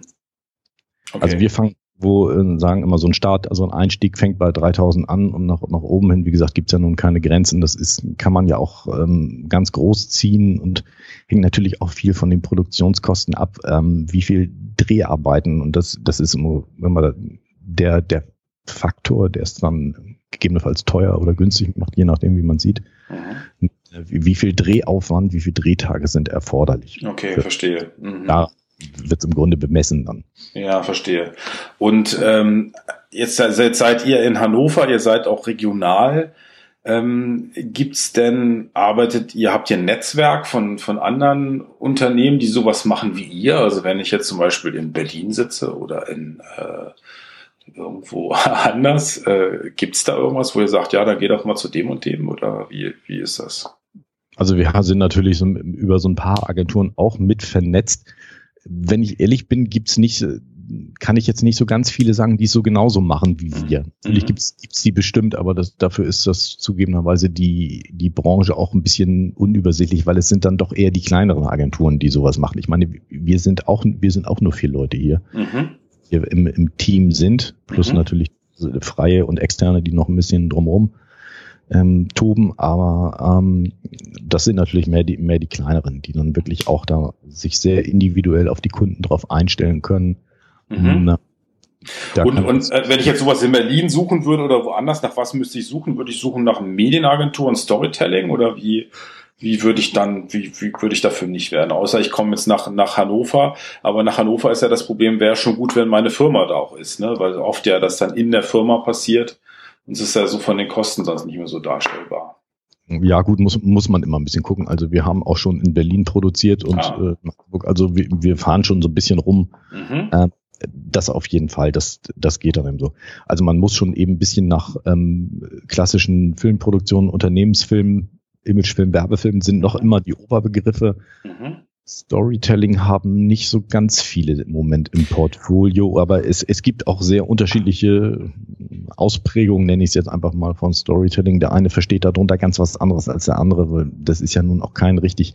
Okay. Also wir fangen, wo äh, sagen immer so ein Start, also ein Einstieg fängt bei 3000 an und nach, nach oben hin, wie gesagt, gibt's ja nun keine Grenzen. Das ist, kann man ja auch ähm, ganz groß ziehen und hängt natürlich auch viel von den Produktionskosten ab, ähm, wie viel Dreharbeiten und das, das ist immer, wenn man der, der Faktor, der ist dann gegebenenfalls teuer oder günstig macht, je nachdem, wie man sieht. Mhm. Wie, wie, viel Drehaufwand, wie viele Drehtage sind erforderlich? Okay, Für, verstehe. Mhm. Da wird es im Grunde bemessen dann. Ja, verstehe. Und ähm, jetzt, jetzt seid ihr in Hannover, ihr seid auch regional. Ähm, gibt's denn, arbeitet ihr, habt ihr ein Netzwerk von, von anderen Unternehmen, die sowas machen wie ihr? Also wenn ich jetzt zum Beispiel in Berlin sitze oder in äh, irgendwo anders? Äh, Gibt es da irgendwas, wo ihr sagt, ja, dann geh doch mal zu dem und dem oder wie, wie ist das? Also wir sind natürlich so, über so ein paar Agenturen auch mit vernetzt. Wenn ich ehrlich bin, gibt's nicht, kann ich jetzt nicht so ganz viele sagen, die es so genauso machen wie wir. Mhm. Natürlich gibt's gibt's die bestimmt, aber das, dafür ist das zugegebenerweise die, die Branche auch ein bisschen unübersichtlich, weil es sind dann doch eher die kleineren Agenturen, die sowas machen. Ich meine, wir sind auch, wir sind auch nur vier Leute hier. Mhm hier im, im Team sind, plus mhm. natürlich freie und externe, die noch ein bisschen drumherum ähm, toben, aber ähm, das sind natürlich mehr die, mehr die kleineren, die dann wirklich auch da sich sehr individuell auf die Kunden drauf einstellen können. Mhm. Na, und, und äh, wenn ich jetzt sowas in Berlin suchen würde oder woanders, nach was müsste ich suchen? Würde ich suchen nach Medienagentur und Storytelling oder wie, wie würde ich dann, wie, wie würde ich dafür nicht werden? Außer ich komme jetzt nach, nach Hannover, aber nach Hannover ist ja das Problem, wäre schon gut, wenn meine Firma da auch ist, ne? Weil oft ja das dann in der Firma passiert und es ist ja so von den Kosten sonst nicht mehr so darstellbar. Ja, gut, muss, muss man immer ein bisschen gucken. Also wir haben auch schon in Berlin produziert und ah. äh, also wir, wir fahren schon so ein bisschen rum. Mhm. Äh, das auf jeden Fall, das, das geht dann eben so. Also man muss schon eben ein bisschen nach ähm, klassischen Filmproduktionen, Unternehmensfilmen Imagefilm, Werbefilm sind noch immer die Oberbegriffe. Mhm. Storytelling haben nicht so ganz viele im Moment im Portfolio, aber es, es gibt auch sehr unterschiedliche Ausprägungen, nenne ich es jetzt einfach mal von Storytelling. Der eine versteht darunter ganz was anderes als der andere, weil das ist ja nun auch kein richtig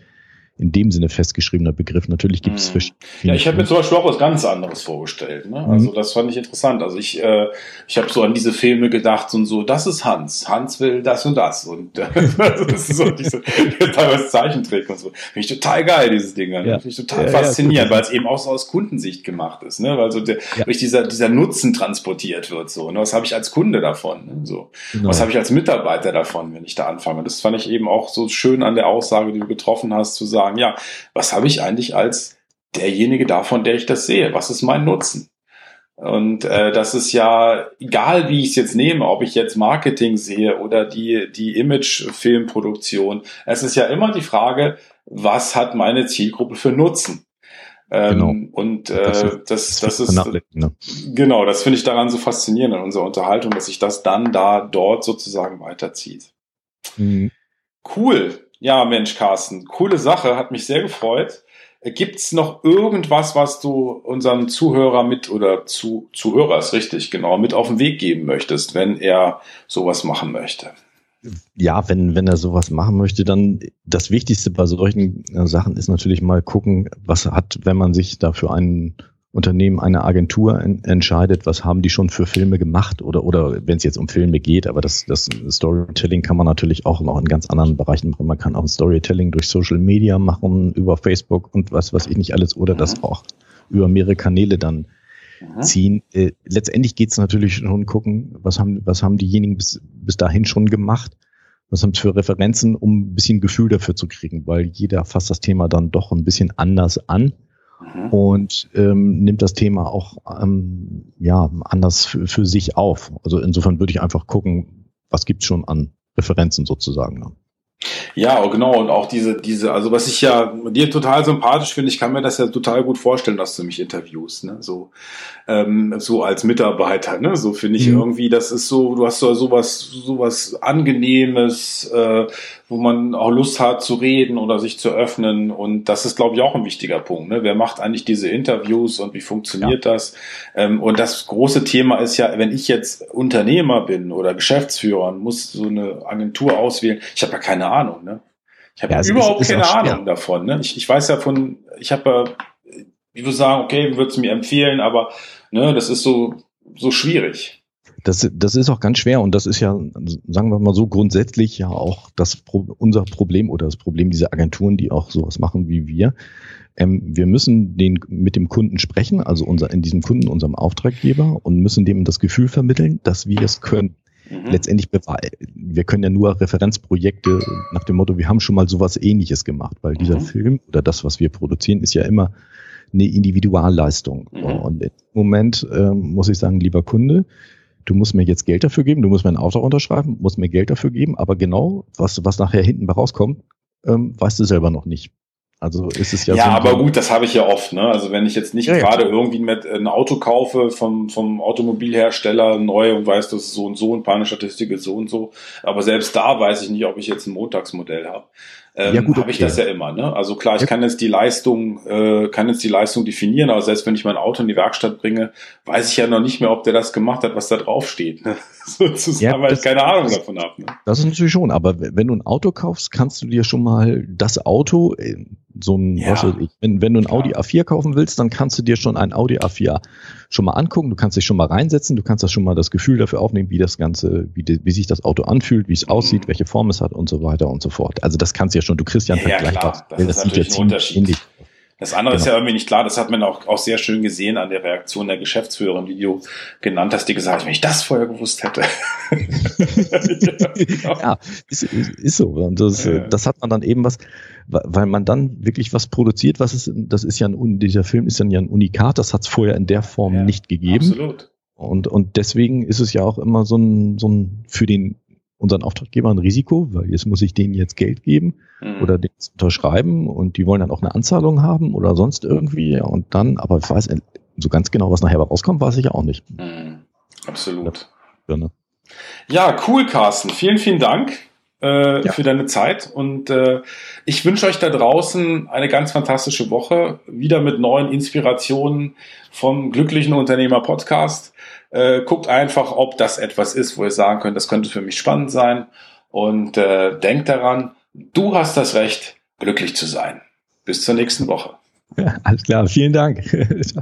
in dem Sinne festgeschriebener Begriff. Natürlich gibt es Mhm. verschiedene. Ja, ich habe mir zum Beispiel auch was ganz anderes vorgestellt. Ne? Also Mhm. das fand ich interessant. Also ich, äh, ich habe so an diese Filme gedacht und so, das ist Hans. Hans will das und das. Und äh, das ist so diese teilweise Zeichentrick und so. Finde ich total geil, dieses Ding. Ne? Ja. Finde ich total Ja, ja, faszinierend, gut. weil es eben auch so aus Kundensicht gemacht ist. Ne? Weil so der, Ja. durch dieser, dieser Nutzen transportiert wird. So, ne? Was habe ich als Kunde davon? Ne? So. Genau. Was habe ich als Mitarbeiter davon, wenn ich da anfange? Das fand ich eben auch so schön an der Aussage, die du getroffen hast, zu sagen, ja, was habe ich eigentlich als derjenige davon, der ich das sehe? Was ist mein Nutzen? Und äh, das ist ja, egal wie ich es jetzt nehme, ob ich jetzt Marketing sehe oder die, die Image-Filmproduktion, es ist ja immer die Frage, was hat meine Zielgruppe für Nutzen? Ähm, Genau. Und äh, Das das, ist- das, wird ist, ne? Genau, das finde ich daran so faszinierend in unserer Unterhaltung, dass sich das dann da dort sozusagen weiterzieht. Mhm. Cool. Ja, Mensch, Carsten, coole Sache, hat mich sehr gefreut. Äh, Gibt's noch irgendwas, was du unserem Zuhörer mit oder zu Zuhörer ist richtig, genau, mit auf den Weg geben möchtest, wenn er sowas machen möchte? ja, wenn, wenn er sowas machen möchte, dann das Wichtigste bei solchen äh, Sachen ist natürlich mal gucken, was hat, wenn man sich da für ein Unternehmen, eine Agentur en entscheidet, was haben die schon für Filme gemacht oder, oder wenn es jetzt um Filme geht, aber das, das Storytelling kann man natürlich auch noch in ganz anderen Bereichen machen. Man kann auch ein Storytelling durch Social Media machen, über Facebook und was weiß ich nicht alles, oder das auch über mehrere Kanäle dann ziehen. Äh, letztendlich geht's natürlich schon gucken, was haben, was haben diejenigen bis, bis dahin schon gemacht, was haben sie für Referenzen, um ein bisschen Gefühl dafür zu kriegen, weil jeder fasst das Thema dann doch ein bisschen anders an Mhm. und ähm, nimmt das Thema auch ähm, ja anders für, für sich auf. Also insofern würde ich einfach gucken, was gibt's schon an Referenzen sozusagen. Ne? Ja, genau. Und auch diese, diese, also was ich ja dir total sympathisch finde, ich kann mir das ja total gut vorstellen, dass du mich interviewst, ne? So, ähm, so als Mitarbeiter, ne? So finde ich Mhm. irgendwie, das ist so, du hast so sowas, sowas Angenehmes, äh, wo man auch Lust hat zu reden oder sich zu öffnen. Und das ist, glaube ich, auch ein wichtiger Punkt. Ne? Wer macht eigentlich diese Interviews und wie funktioniert das? Ähm, und das große Thema ist ja, wenn ich jetzt Unternehmer bin oder Geschäftsführer und muss so eine Agentur auswählen, ich habe ja keine Ahnung. Ne? Ich habe Ja, überhaupt ist- ist keine. Ahnung davon. Ne? Ich, ich weiß ja von, ich habe ja, ich würde sagen, okay, würde es mir empfehlen, aber ne, das ist so, so schwierig. Das, das ist auch ganz schwer und das ist ja, sagen wir mal so, grundsätzlich ja auch das Pro unser Problem oder das Problem dieser Agenturen, die auch sowas machen wie wir. Ähm, wir müssen den, mit dem Kunden sprechen, also unser, in diesem Kunden, unserem Auftraggeber und müssen dem das Gefühl vermitteln, dass wir es können. Mhm. Letztendlich, wir können ja nur Referenzprojekte nach dem Motto, wir haben schon mal sowas ähnliches gemacht, weil dieser Mhm. Film oder das, was wir produzieren, ist ja immer eine Individualleistung. Mhm. Und im Moment ähm, muss ich sagen, lieber Kunde, du musst mir jetzt Geld dafür geben, du musst mir einen Auftrag unterschreiben, musst mir Geld dafür geben, aber genau, was, was nachher hinten rauskommt, ähm, weißt du selber noch nicht. Also ist es ja, Ja, so. aber gut, das habe ich ja oft. Ne? Also wenn ich jetzt nicht Ja, ja. gerade irgendwie mit ein Auto kaufe vom, vom Automobilhersteller neu und weiß, das ist so und so und Panikstatistik ist so und so, aber selbst da weiß ich nicht, ob ich jetzt ein Montagsmodell habe. Ähm, Ja, gut, habe ich okay. das ja immer. Ne? Also klar, ich Ja. kann jetzt die Leistung, äh, kann jetzt die Leistung definieren, aber selbst wenn ich mein Auto in die Werkstatt bringe, weiß ich ja noch nicht mehr, ob der das gemacht hat, was da drauf steht. Ne? Sozusagen, Ja, weil ich das- keine Ahnung davon habe. Ne? Das ist natürlich schon, aber wenn du ein Auto kaufst, kannst du dir schon mal das Auto, so ein, Ja, was weiß ich, wenn, wenn du ein klar. Audi A4 kaufen willst, dann kannst du dir schon ein Audi A4 schon mal angucken, du kannst dich schon mal reinsetzen, du kannst das schon mal das Gefühl dafür aufnehmen, wie das Ganze, wie, wie sich das Auto anfühlt, wie es aussieht, Mhm. welche Form es hat und so weiter und so fort. Also das kannst du ja schon, du kriegst ja einen Ja, ja, Vergleich. klar. Das weil ist sieht natürlich ein ziemlich Unterschied. ähnlich. Das andere ist Genau. ja irgendwie nicht klar, das hat man auch, auch sehr schön gesehen an der Reaktion der Geschäftsführerin, die du genannt hast, die gesagt hat, wenn ich das vorher gewusst hätte. ja, Ja, ist, ist, ist so. Und das, Ja. das hat man dann eben was, wa- weil man dann wirklich was produziert, was ist, das ist ja ein, dieser Film ist dann ja ein Unikat, das hat es vorher in der Form Ja, nicht gegeben. Absolut. Und, und deswegen ist es ja auch immer so ein, so ein für den unseren Auftraggeber ein Risiko, weil jetzt muss ich denen jetzt Geld geben Mhm. oder den jetzt unterschreiben und die wollen dann auch eine Anzahlung haben oder sonst irgendwie. Und dann, aber ich weiß so ganz genau, was nachher rauskommt, weiß ich ja auch nicht. Mhm. Absolut. Ja, ne? Ja, cool, Carsten. Vielen, vielen Dank äh, Ja. für deine Zeit. Und äh, ich wünsche euch da draußen eine ganz fantastische Woche. Wieder mit neuen Inspirationen vom Glücklichen Unternehmer Podcast. Äh, guckt einfach, ob das etwas ist, wo ihr sagen könnt, das könnte für mich spannend sein. Und äh, denkt daran, du hast das Recht, glücklich zu sein. Bis zur nächsten Woche. Ja, alles klar, vielen Dank.